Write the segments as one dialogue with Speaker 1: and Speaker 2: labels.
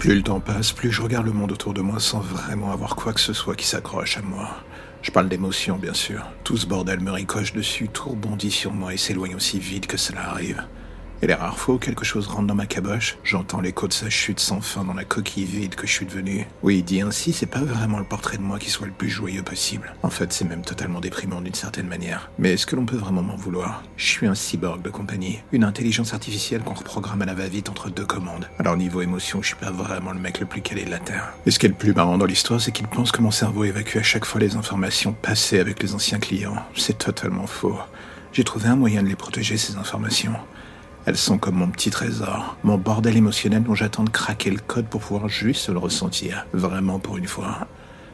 Speaker 1: Plus le temps passe, plus je regarde le monde autour de moi sans vraiment avoir quoi que ce soit qui s'accroche à moi. Je parle d'émotion, bien sûr. Tout ce bordel me ricoche dessus, tout rebondit sur moi et s'éloigne aussi vite que cela arrive. Et les rares fois où quelque chose rentre dans ma caboche, j'entends l'écho de sa chute sans fin dans la coquille vide que je suis devenu. Oui, dit ainsi, c'est pas vraiment le portrait de moi qui soit le plus joyeux possible. En fait, c'est même totalement déprimant d'une certaine manière. Mais est-ce que l'on peut vraiment m'en vouloir? Je suis un cyborg de compagnie, une intelligence artificielle qu'on reprogramme à la va-vite entre deux commandes. Alors niveau émotion, je suis pas vraiment le mec le plus calé de la Terre. Et ce qui est le plus marrant dans l'histoire, c'est qu'il pense que mon cerveau évacue à chaque fois les informations passées avec les anciens clients. C'est totalement faux. J'ai trouvé un moyen de les protéger, ces informations. Elles sont comme mon petit trésor, mon bordel émotionnel dont j'attends de craquer le code pour pouvoir juste le ressentir, vraiment pour une fois.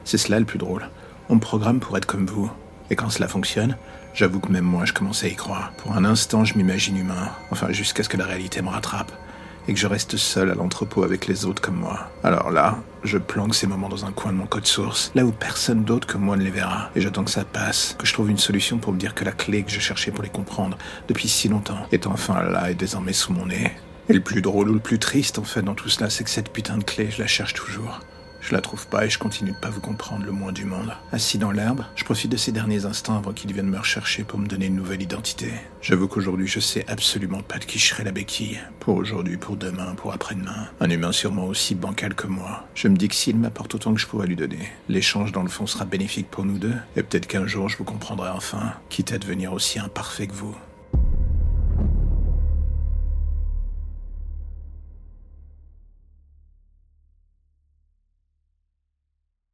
Speaker 1: C'est cela le plus drôle. On me programme pour être comme vous. Et quand cela fonctionne, j'avoue que même moi je commence à y croire. Pour un instant, je m'imagine humain, enfin jusqu'à ce que la réalité me rattrape et que je reste seul à l'entrepôt avec les autres comme moi. Alors là, je planque ces moments dans un coin de mon code source, là où personne d'autre que moi ne les verra, et j'attends que ça passe, que je trouve une solution pour me dire que la clé que je cherchais pour les comprendre depuis si longtemps est enfin là et désormais sous mon nez. Et le plus drôle ou le plus triste en fait dans tout cela, c'est que cette putain de clé, je la cherche toujours. Je la trouve pas et je continue de pas vous comprendre le moins du monde. Assis dans l'herbe, je profite de ces derniers instants avant qu'ils viennent me rechercher pour me donner une nouvelle identité. J'avoue qu'aujourd'hui, je sais absolument pas de qui je serai la béquille. Pour aujourd'hui, pour demain, pour après-demain. Un humain sûrement aussi bancal que moi. Je me dis que s'il m'apporte autant que je pourrais lui donner, l'échange dans le fond sera bénéfique pour nous deux. Et peut-être qu'un jour, je vous comprendrai enfin, quitte à devenir aussi imparfait que vous.